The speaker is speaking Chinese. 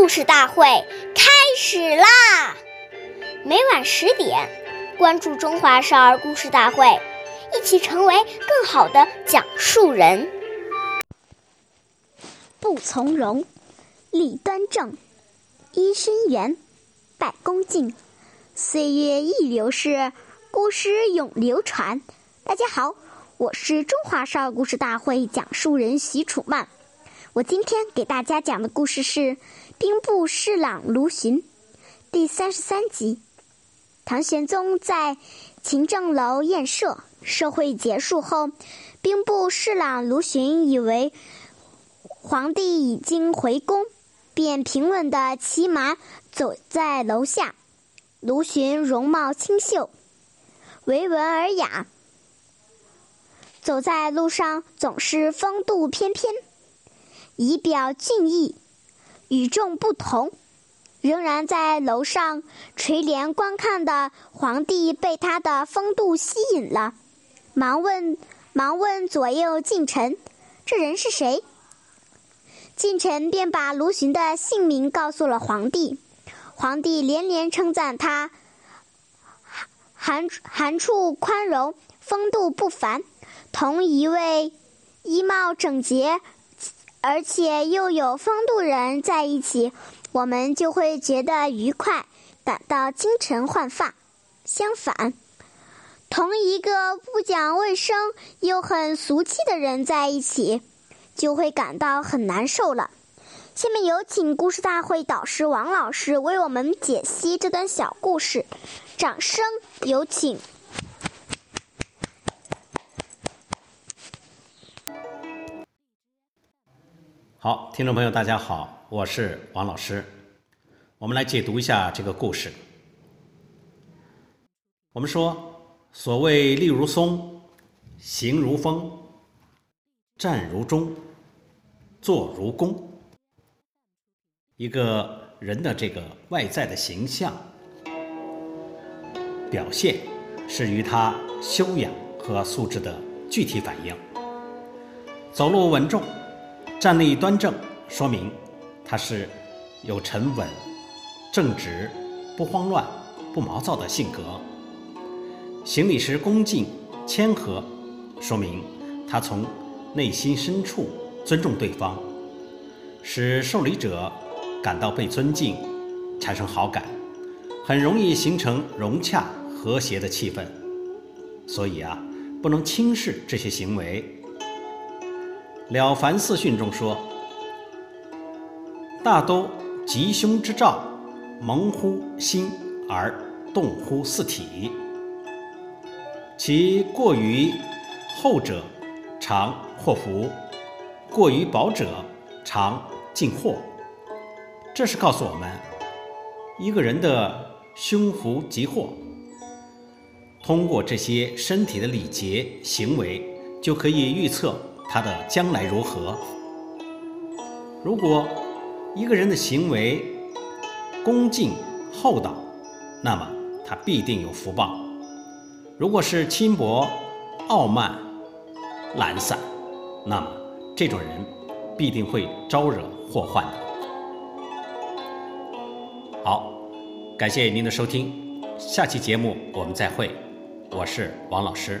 故事大会开始啦！每晚十点，关注《中华少儿故事大会》，一起成为更好的讲述人。不从容，立端正，揖深圆，拜恭敬。岁月易流逝，故事永流传。大家好，我是中华少儿故事大会讲述人徐楚曼。我今天给大家讲的故事是《兵部侍郎卢循》第三十三集。唐玄宗在勤政楼宴社，社会结束后，兵部侍郎卢循以为皇帝已经回宫，便平稳地骑马走在楼下。卢循容貌清秀，维文尔雅，走在路上总是风度翩翩。仪表俊意，与众不同。仍然在楼上垂帘观看的皇帝被他的风度吸引了，忙问忙问左右近臣：“这人是谁？”近臣便把卢循的姓名告诉了皇帝。皇帝连连称赞他寒寒处宽容，风度不凡，同一位衣帽整洁。而且又有风度人在一起，我们就会觉得愉快，感到精神焕发。相反，同一个不讲卫生又很俗气的人在一起，就会感到很难受了。下面有请故事大会导师王老师为我们解析这段小故事，掌声有请。好，听众朋友，大家好，我是王老师。我们来解读一下这个故事。我们说，所谓立如松，行如风，站如钟，坐如弓。一个人的这个外在的形象表现，是与他修养和素质的具体反应。走路稳重。站立端正，说明他是有沉稳、正直、不慌乱、不毛躁的性格。行礼时恭敬谦和，说明他从内心深处尊重对方，使受礼者感到被尊敬，产生好感，很容易形成融洽和谐的气氛。所以啊，不能轻视这些行为。《了凡四训》中说：“大都吉凶之兆，蒙乎心而动乎四体。其过于厚者，常祸福；过于薄者，常进祸。”这是告诉我们，一个人的凶福吉祸，通过这些身体的礼节行为，就可以预测。他的将来如何？如果一个人的行为恭敬厚道，那么他必定有福报；如果是轻薄、傲慢、懒散，那么这种人必定会招惹祸患的。好，感谢您的收听，下期节目我们再会，我是王老师。